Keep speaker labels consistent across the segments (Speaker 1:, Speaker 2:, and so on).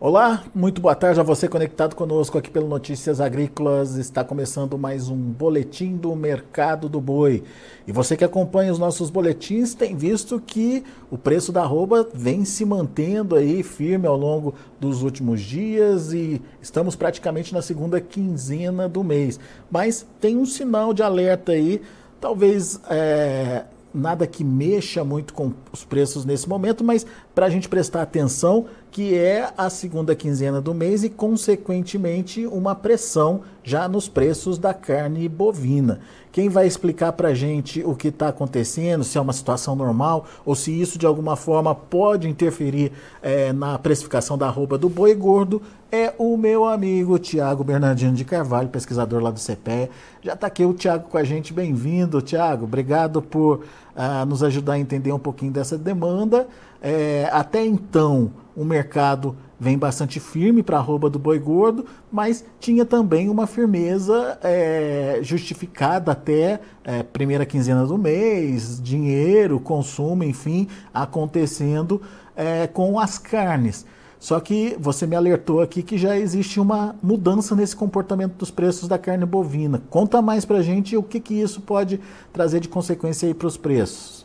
Speaker 1: Olá, muito boa tarde a você conectado conosco aqui pelo Notícias Agrícolas. Está começando mais um boletim do mercado do boi. E você que acompanha os nossos boletins tem visto que o preço da arroba vem se mantendo aí firme ao longo dos últimos dias e estamos praticamente na segunda quinzena do mês. Mas tem um sinal de alerta aí, talvez é, nada que mexa muito com os preços nesse momento, mas para a gente prestar atenção que é a segunda quinzena do mês e, consequentemente, uma pressão já nos preços da carne bovina. Quem vai explicar para a gente o que está acontecendo, se é uma situação normal ou se isso de alguma forma pode interferir é, na precificação da arroba do boi gordo, é o meu amigo Tiago Bernardino de Carvalho, pesquisador lá do CPE. Já está aqui o Tiago com a gente. Bem-vindo, Tiago. Obrigado por uh, nos ajudar a entender um pouquinho dessa demanda. É, até então, o mercado vem bastante firme para a arroba do boi gordo, mas tinha também uma firmeza é, justificada até é, primeira quinzena do mês, dinheiro, consumo, enfim, acontecendo é, com as carnes. Só que você me alertou aqui que já existe uma mudança nesse comportamento dos preços da carne bovina. Conta mais para gente o que, que isso pode trazer de consequência aí para os preços.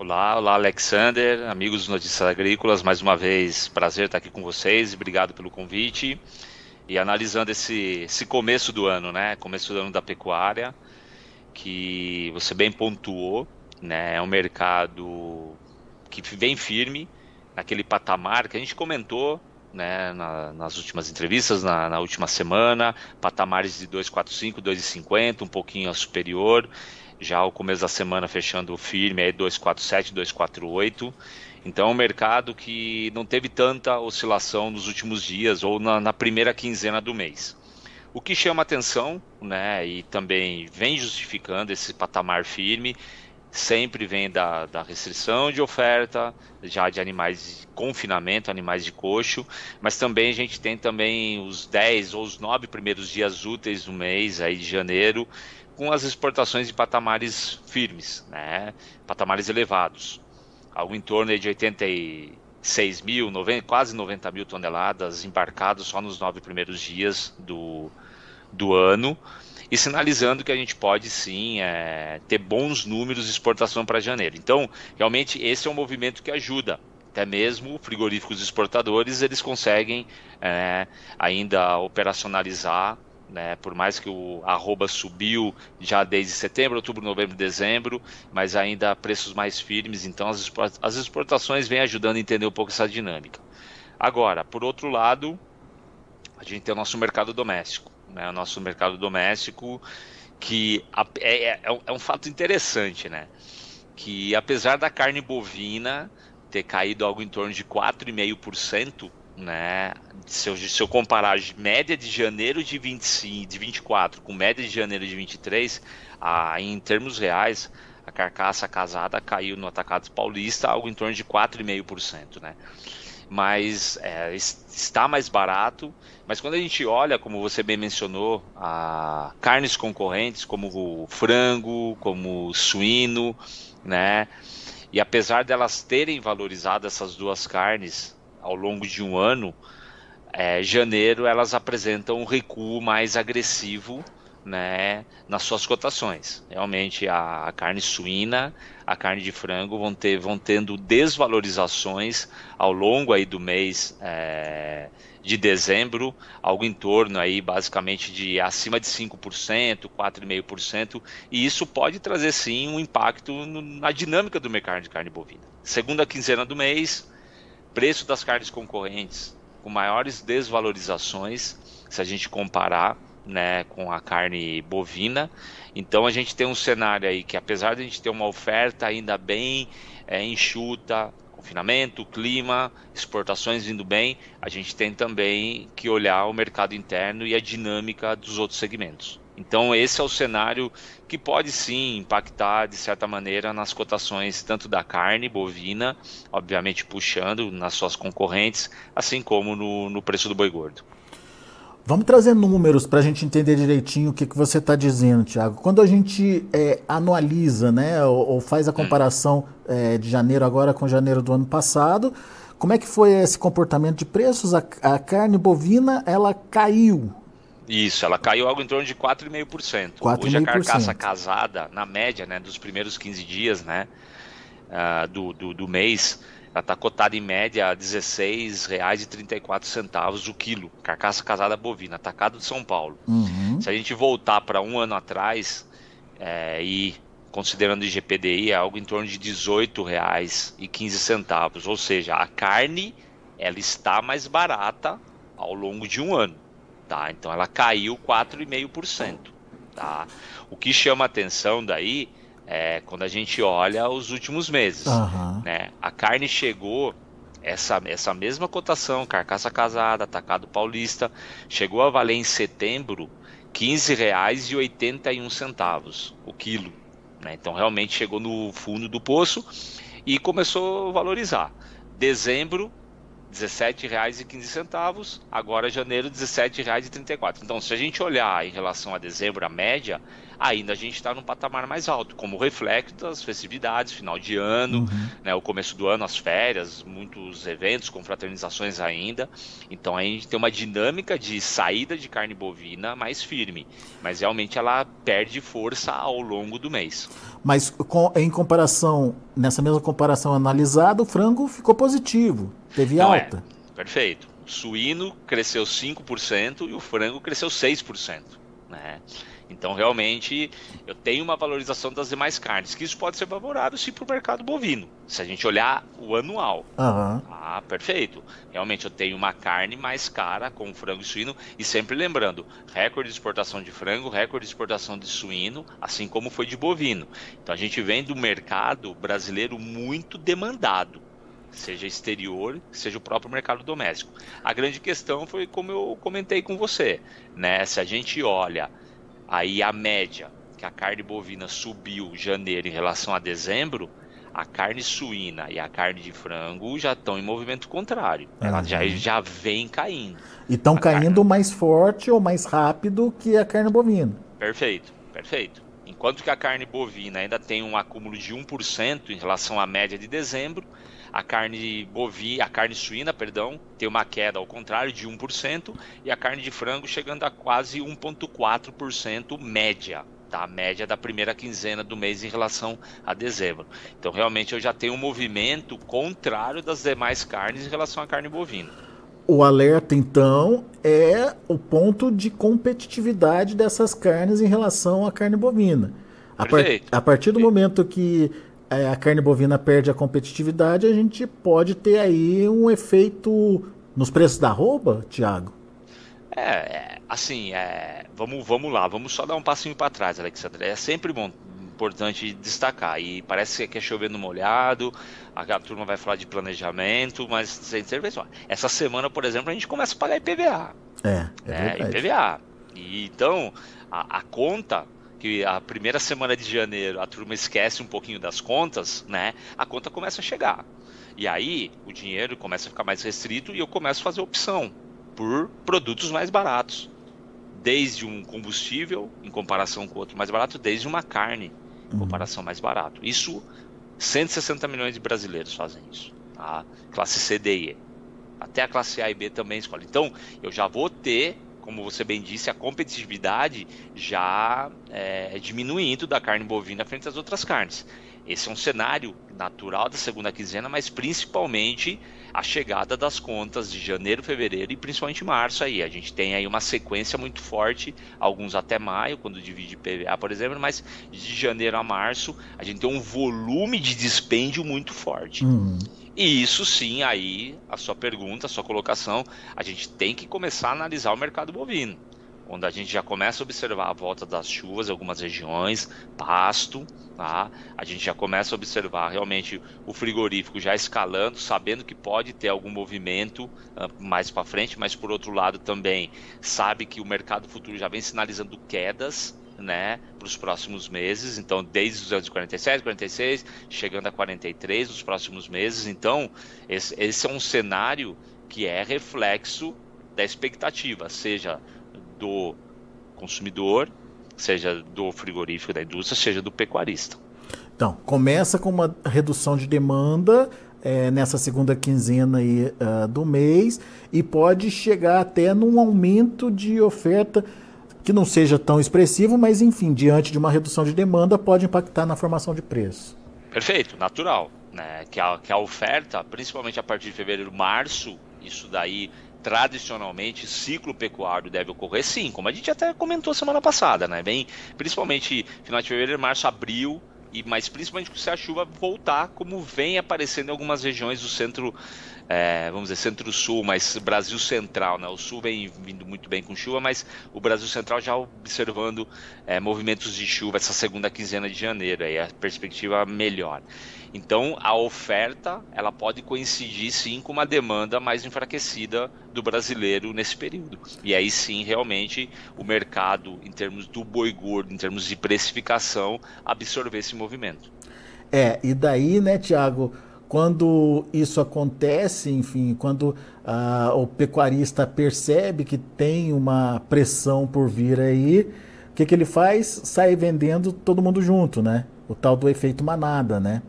Speaker 2: Olá, olá Alexander, amigos dos Notícias Agrícolas, mais uma vez prazer estar aqui com vocês, obrigado pelo convite. E analisando esse, esse começo do ano, né? Começo do ano da pecuária, que você bem pontuou, né? É um mercado que vem firme naquele patamar que a gente comentou né, na, nas últimas entrevistas, na, na, última semana, patamares de 2,45, 2,50, um pouquinho superior já o começo da semana fechando firme aí 247, 248. Então é um mercado que não teve tanta oscilação nos últimos dias ou na, na primeira quinzena do mês. O que chama atenção, né, e também vem justificando esse patamar firme, sempre vem da, da restrição de oferta, já de animais de confinamento, animais de coxo, mas também a gente tem também os 10 ou os 9 primeiros dias úteis do mês aí de janeiro, com as exportações de patamares firmes, né? patamares elevados, algo em torno de 86 mil, 90, quase 90 mil toneladas embarcados só nos nove primeiros dias do, do ano, e sinalizando que a gente pode sim é, ter bons números de exportação para janeiro. Então, realmente, esse é um movimento que ajuda até mesmo frigoríficos exportadores eles conseguem é, ainda operacionalizar né? Por mais que o arroba subiu já desde setembro, outubro, novembro, dezembro, mas ainda preços mais firmes, então as exportações vêm ajudando a entender um pouco essa dinâmica. Agora, por outro lado, a gente tem o nosso mercado doméstico, né? O nosso mercado doméstico que é, é, é, é um fato interessante, né? Que apesar da carne bovina ter caído algo em torno de 4,5%, né? Se eu, se eu comparar a média de janeiro de 25, de 24 com média de janeiro de 23, a, em termos reais, a carcaça casada caiu no atacado paulista algo em torno de 4,5%, né? Mas é, está mais barato. Mas quando a gente olha, como você bem mencionou, a carnes concorrentes, como o frango, como o suíno, né? E apesar delas terem valorizado essas duas carnes ao longo de um ano, é, janeiro elas apresentam um recuo mais agressivo né, nas suas cotações. Realmente a, a, carne suína, a carne de frango vão, ter, vão tendo desvalorizações ao longo aí do mês é, de dezembro, algo em torno aí basicamente de acima de 5%, 4,5%, e isso pode trazer sim um impacto no, na dinâmica do mercado de carne bovina. Segunda quinzena do mês, preço das carnes concorrentes com maiores desvalorizações, se a gente comparar né, com a carne bovina. Então a gente tem um cenário aí que, apesar de a gente ter uma oferta ainda bem é, enxuta, confinamento, clima, exportações vindo bem, a gente tem também que olhar o mercado interno e a dinâmica dos outros segmentos. Então esse é o cenário que pode sim impactar de certa maneira nas cotações tanto da carne bovina, obviamente puxando nas suas concorrentes, assim como no, no preço do boi gordo.
Speaker 1: Vamos trazer números para a gente entender direitinho o que, que você está dizendo, Tiago. Quando a gente é, anualiza, né, ou, ou, faz a hum. comparação hum. é, de janeiro agora com janeiro do ano passado, Como é que foi esse comportamento de preços? A, a carne bovina, ela caiu.
Speaker 2: Isso, ela caiu algo em torno de 4,5%. Hoje a carcaça casada, na média, né, dos primeiros 15 dias, né, uh, do, do, do mês, ela está cotada em média a R$ 16,34 o quilo. Carcaça casada bovina, atacado de São Paulo. Uhum. Se a gente voltar para um ano atrás é, e considerando o IGPDI, é algo em torno de R$ 18,15. Ou seja, a carne ela está mais barata ao longo de um ano. Tá? Então ela caiu 4,5%. Tá? O que chama atenção daí é, quando a gente olha os últimos meses. Uhum. Né? A carne chegou, essa, essa mesma cotação, carcaça casada, atacado paulista, chegou a valer em setembro R$ 15,81 o quilo. Né? Então realmente chegou no fundo do poço e começou a valorizar. Dezembro, R$ 17,15, agora janeiro R$ 17,34. Então, se a gente olhar em relação a dezembro, a média, ainda a gente está num patamar mais alto, como reflexo das festividades, final de ano, uhum. né, o começo do ano, as férias, muitos eventos, confraternizações ainda. Então a gente tem uma dinâmica de saída de carne bovina mais firme, mas realmente ela perde força ao longo do mês.
Speaker 1: Mas com, em comparação, nessa mesma comparação analisada, o frango ficou positivo, teve Não é. alta.
Speaker 2: É, perfeito. O suíno cresceu 5% e o frango cresceu 6%. Né? Então, realmente, eu tenho uma valorização das demais carnes, que isso pode ser favorável sim para o mercado bovino, se a gente olhar o anual. Uhum. Ah, perfeito. Realmente, eu tenho uma carne mais cara com frango e suíno, e sempre lembrando, recorde de exportação de frango, recorde de exportação de suíno, assim como foi de bovino. Então, a gente vem do mercado brasileiro muito demandado seja exterior, seja o próprio mercado doméstico. A grande questão foi como eu comentei com você, né? Se a gente olha Aí a média que a carne bovina subiu janeiro em relação a dezembro, a carne suína e a carne de frango já estão em movimento contrário. Ela já, já vem caindo.
Speaker 1: E estão caindo carne... mais forte ou mais rápido que a carne bovina.
Speaker 2: Perfeito, perfeito. Enquanto que a carne bovina ainda tem um acúmulo de 1% em relação à média de dezembro, a carne bovina, a carne suína, perdão, tem uma queda ao contrário de 1% e a carne de frango chegando a quase 1.4% média, tá? A média da primeira quinzena do mês em relação a dezembro. Então, realmente eu já tenho um movimento contrário das demais carnes em relação à carne bovina.
Speaker 1: O alerta, então, é o ponto de competitividade dessas carnes em relação à carne bovina. A, par a partir do momento que é, a carne bovina perde a competitividade, a gente pode ter aí um efeito nos preços da roupa, Tiago?
Speaker 2: É, é, assim, é, vamos, vamos lá, vamos só dar um passinho para trás, Alexandre. É sempre bom, importante destacar. E parece que é chovendo molhado, a, turma vai falar de planejamento, mas sem certeza. Essa semana, por exemplo, a gente começa a pagar IPVA.
Speaker 1: É, é,
Speaker 2: é IPVA. E, então, a, a conta que a primeira semana de janeiro a turma esquece um pouquinho das contas, né? A conta começa a chegar. E aí o dinheiro começa a ficar mais restrito e eu começo a fazer opção por produtos mais baratos. Desde um combustível, em comparação com outro mais barato, desde uma carne, em comparação mais barato. Isso, 160 milhões de brasileiros fazem isso. A tá? classe C, D e E. Até a classe A e B também escolhe. Então, eu já vou ter como você bem disse, a competitividade já é, diminuindo da carne bovina frente às outras carnes. Esse é um cenário natural da segunda quinzena, mas principalmente a chegada das contas de janeiro, fevereiro e principalmente março aí. A gente tem aí uma sequência muito forte, alguns até maio, quando divide PVA, por exemplo, mas de janeiro a março a gente tem um volume de dispêndio muito forte. Uhum. E isso sim, aí, a sua pergunta, a sua colocação, a gente tem que começar a analisar o mercado bovino. Quando a gente já começa a observar a volta das chuvas em algumas regiões, pasto, tá? a gente já começa a observar realmente o frigorífico já escalando, sabendo que pode ter algum movimento uh, mais para frente, mas por outro lado também sabe que o mercado futuro já vem sinalizando quedas né, para os próximos meses. Então, desde os anos 47, 46, chegando a 43 nos próximos meses. Então, esse, esse é um cenário que é reflexo da expectativa, seja do consumidor, seja do frigorífico da indústria, seja do pecuarista.
Speaker 1: Então, começa com uma redução de demanda, é, nessa segunda quinzena aí, uh, do mês e pode chegar até num aumento de oferta que não seja tão expressivo, mas enfim, diante de uma redução de demanda, pode impactar na formação de preço.
Speaker 2: Perfeito, natural. Né? Que, a, que a oferta, principalmente a partir de fevereiro, março, isso daí tradicionalmente ciclo pecuário deve ocorrer sim, como a gente até comentou semana passada, né? Bem, principalmente final de fevereiro, março, abril, e mas principalmente se a chuva voltar, como vem aparecendo em algumas regiões do centro, é, vamos dizer, centro-sul, mas Brasil central, né? O sul vem vindo muito bem com chuva, mas o Brasil central já observando é, movimentos de chuva essa segunda quinzena de janeiro, aí a perspectiva melhor. Então, a oferta ela pode coincidir sim com uma demanda mais enfraquecida do brasileiro nesse período. E aí sim, realmente, o mercado, em termos do boi gordo, em termos de precificação, absorver esse movimento.
Speaker 1: É, e daí, né, Tiago, quando isso acontece, enfim, quando ah, o pecuarista percebe que tem uma pressão por vir aí, o que, que ele faz? Sai vendendo todo mundo junto, né? O tal do efeito manada, né?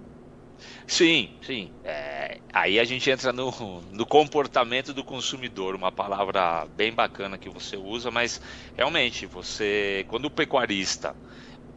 Speaker 2: Sim, sim. É, aí a gente entra no, no comportamento do consumidor, uma palavra bem bacana que você usa, mas realmente, você, quando o pecuarista,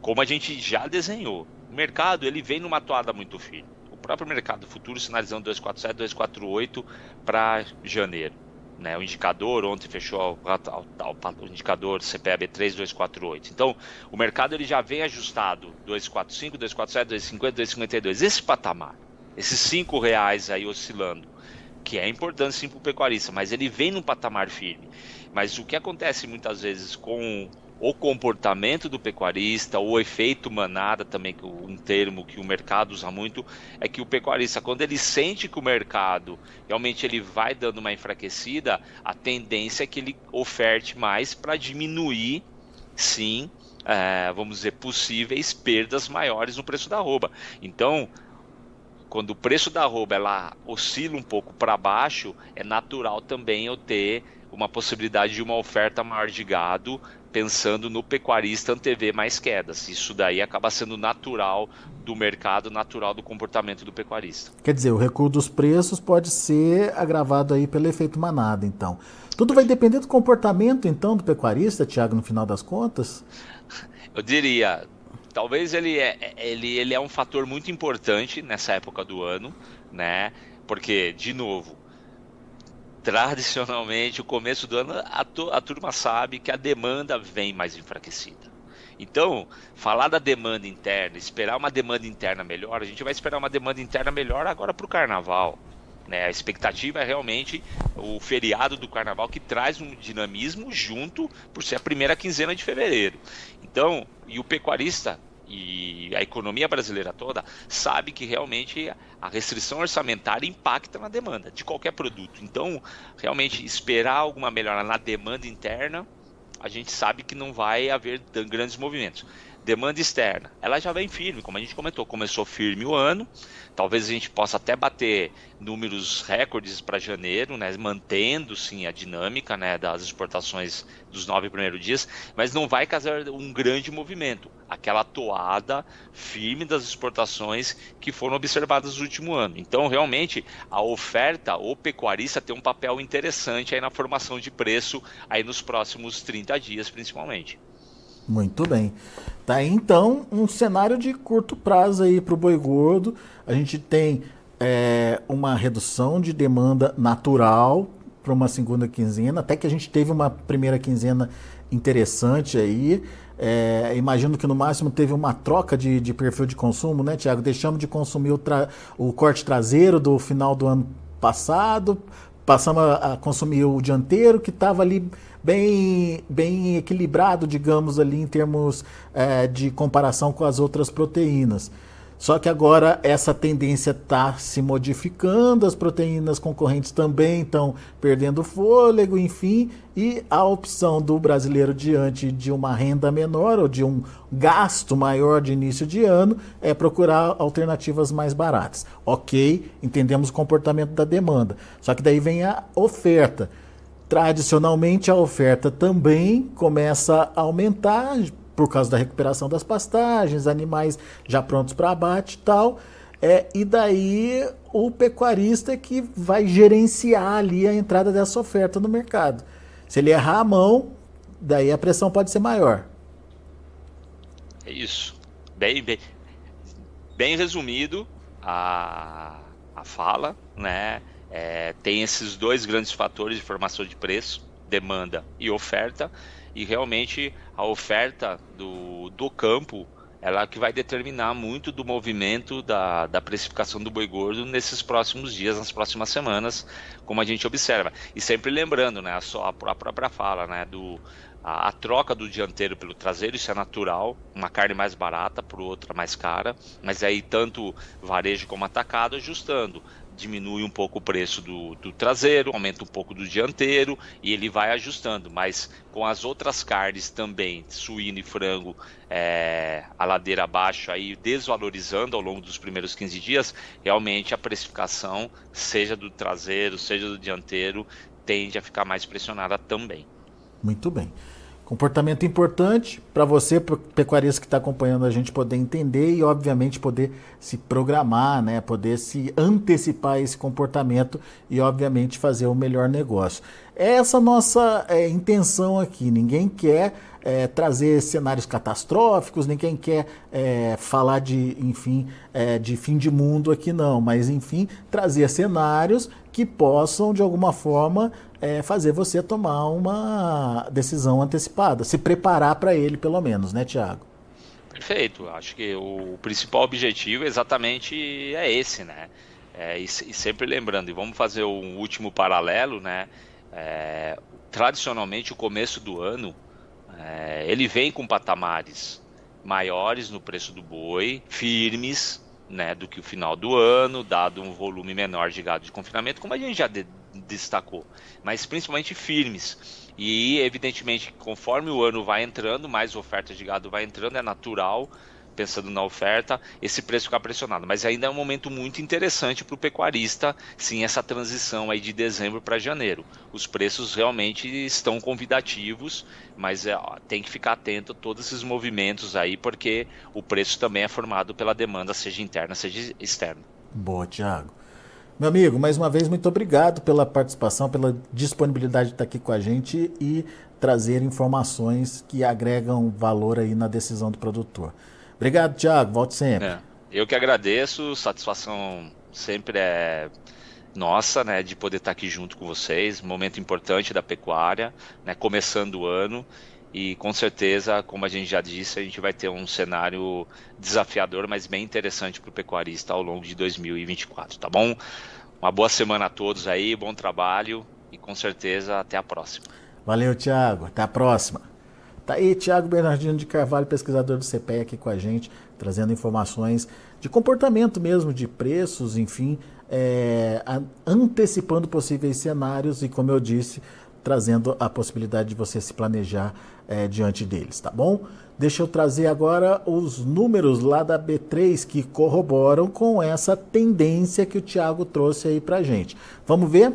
Speaker 2: como a gente já desenhou, o mercado ele vem numa toada muito firme. Próprio mercado futuro sinalizando 247, 248 para janeiro. Né, o indicador ontem fechou o, indicador CPAB 3248. Então, o mercado ele já vem ajustado 245, 247, 250, 252. Esse patamar esses cinco reais aí oscilando, que é importante sim para o pecuarista, mas ele vem num patamar firme. Mas o que acontece muitas vezes com o comportamento do pecuarista, o efeito manada também, que um termo que o mercado usa muito, é que o pecuarista, quando ele sente que o mercado realmente ele vai dando uma enfraquecida, a tendência é que ele oferte mais para diminuir, sim, é, vamos dizer, possíveis perdas maiores no preço da rouba. Então, quando o preço da arroba ela oscila um pouco para baixo, é natural também eu ter uma possibilidade de uma oferta maior de gado, pensando no pecuarista antever mais quedas. Isso daí acaba sendo natural do mercado, natural do comportamento do pecuarista.
Speaker 1: Quer dizer, o recuo dos preços pode ser agravado aí pelo efeito manada, então. Tudo vai depender do comportamento, então, do pecuarista, Tiago, no final das contas?
Speaker 2: Eu diria, talvez ele é, ele, ele é um fator muito importante nessa época do ano, né? Porque, de novo, tradicionalmente, o começo do ano, a, a turma sabe que a demanda vem mais enfraquecida. Então, falar da demanda interna, esperar uma demanda interna melhor, a gente vai esperar uma demanda interna melhor agora para o carnaval. Né? A expectativa é realmente o feriado do carnaval que traz um dinamismo junto por ser a primeira quinzena de fevereiro. Então, e o pecuarista e a economia brasileira toda sabe que realmente a restrição orçamentária impacta na demanda de qualquer produto. Então, realmente esperar alguma melhora na demanda interna, a gente sabe que não vai haver grandes movimentos. Demanda externa, ela já vem firme, como a gente comentou, começou firme o ano. Talvez a gente possa até bater números recordes para janeiro, né, mantendo sim a dinâmica né, das exportações dos nove primeiros dias, mas não vai causar um grande movimento, aquela toada firme das exportações que foram observadas no último ano. Então, realmente, a oferta, o pecuarista tem um papel interessante aí na formação de preço aí nos próximos 30 dias, principalmente.
Speaker 1: Muito bem. Tá aí, então um cenário de curto prazo aí para o boi gordo. A gente tem é, uma redução de demanda natural para uma segunda quinzena, até que a gente teve uma primeira quinzena interessante aí. É, imagino que no máximo teve uma troca de, de perfil de consumo, né, Tiago? Deixamos de consumir o, o corte traseiro do final do ano passado, passamos a, consumir o dianteiro, que estava ali bem, bem equilibrado, digamos, ali em termos é, de comparação com as outras proteínas. Só que agora essa tendência está se modificando, as proteínas concorrentes também estão perdendo fôlego, enfim, e a opção do brasileiro diante de uma renda menor ou de um gasto maior de início de ano é procurar alternativas mais baratas. Ok, entendemos o comportamento da demanda, só que daí vem a oferta. Tradicionalmente, a oferta também começa a aumentar por causa da recuperação das pastagens, animais já prontos para abate e tal. É, e daí o pecuarista é que vai gerenciar ali a entrada dessa oferta no mercado. Se ele errar a mão, daí a pressão pode ser maior.
Speaker 2: É isso. Bem, bem, bem resumido a, a fala, né? É, tem esses dois grandes fatores de formação de preço, demanda e oferta, e realmente a oferta do, do campo ela que vai determinar muito do movimento da, da precificação do boi gordo nesses próximos dias, nas próximas semanas, como a gente observa. E sempre lembrando, né, a, a, a própria fala, né, do a, a, troca do dianteiro pelo traseiro, isso é natural, uma carne mais barata por outra mais cara, mas aí tanto varejo como atacado ajustando diminui um pouco o preço do, do, traseiro, aumenta um pouco do dianteiro e ele vai ajustando. Mas com as outras carnes também, suíno e frango, é, a ladeira abaixo aí desvalorizando ao longo dos primeiros 15 dias, realmente a precificação, seja do traseiro, seja do dianteiro, tende a ficar mais pressionada também.
Speaker 1: Muito bem. Comportamento importante para você, pecuarista que está acompanhando a gente, poder entender e, obviamente, poder se programar, né? poder se antecipar esse comportamento e, obviamente, fazer o melhor negócio. É essa nossa é, intenção aqui. Ninguém quer é, trazer cenários catastróficos, ninguém quer é, falar de, enfim, é, de fim de mundo aqui, não. Mas, enfim, trazer cenários que possam, de alguma forma, é, fazer você tomar uma decisão antecipada, se preparar para ele, pelo menos, né, Tiago?
Speaker 2: Perfeito. Acho que o principal objetivo exatamente é esse, né? É, e, e, sempre lembrando, e vamos fazer um último paralelo, né? É, tradicionalmente, o começo do ano, é, ele vem com patamares maiores no preço do boi, firmes, né, do que o final do ano, dado um volume menor de gado de confinamento, como a gente já de destacou, mas principalmente firmes. E evidentemente, conforme o ano vai entrando, mais oferta de gado vai entrando, é natural, pensando na oferta, esse preço ficar pressionado. Mas ainda é um momento muito interessante para o pecuarista, sim, essa transição aí de dezembro para janeiro. Os preços realmente estão convidativos, mas é, tem que ficar atento a todos esses movimentos aí, porque o preço também é formado pela demanda, seja interna, seja externa.
Speaker 1: Boa, Thiago. Meu amigo, mais uma vez, muito obrigado pela participação, pela disponibilidade de estar aqui com a gente e trazer informações que agregam valor aí na decisão do produtor. Obrigado, Tiago. Volte sempre. É,
Speaker 2: eu que agradeço, satisfação sempre é nossa, né, de poder estar aqui junto com vocês. Momento importante da pecuária, né, começando o ano. E com certeza, como a gente já disse, a gente vai ter um cenário desafiador, mas bem interessante para o pecuarista ao longo de 2024, tá bom? Uma boa semana a todos aí, bom trabalho e com certeza até a próxima.
Speaker 1: Valeu, Tiago. Até a próxima. Tá aí, Tiago Bernardino de Carvalho, pesquisador do CPE aqui com a gente, trazendo informações de comportamento mesmo, de preços, enfim, é, antecipando possíveis cenários e, como eu disse, trazendo a possibilidade de você se planejar é, diante deles, tá bom? Deixa eu trazer agora os números lá da B3 que corroboram com essa tendência que o Thiago trouxe aí pra gente. Vamos ver?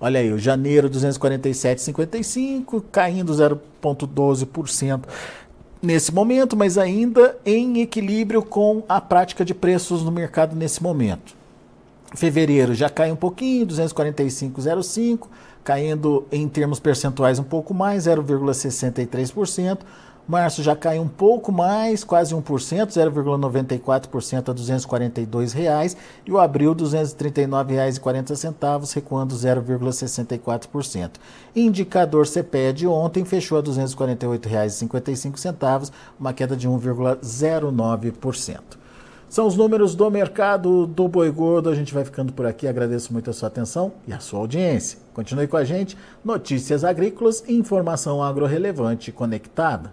Speaker 1: Olha aí, o janeiro 247,55, caindo 0,12% nesse momento, mas ainda em equilíbrio com a prática de preços no mercado nesse momento. Fevereiro já cai um pouquinho, 245,05 caindo em termos percentuais um pouco mais, 0,63%. Março já cai um pouco mais, quase 1%, 0,94% a 242,00 reais, e o abril, R$ 239,40, recuando 0,64%. Indicador CPE de ontem fechou a R$ 248,55, uma queda de 1,09%. São os números do mercado do boi gordo. A gente vai ficando por aqui. Agradeço muito a sua atenção e a sua audiência. Continue com a gente. Notícias agrícolas e informação agro-relevante conectada.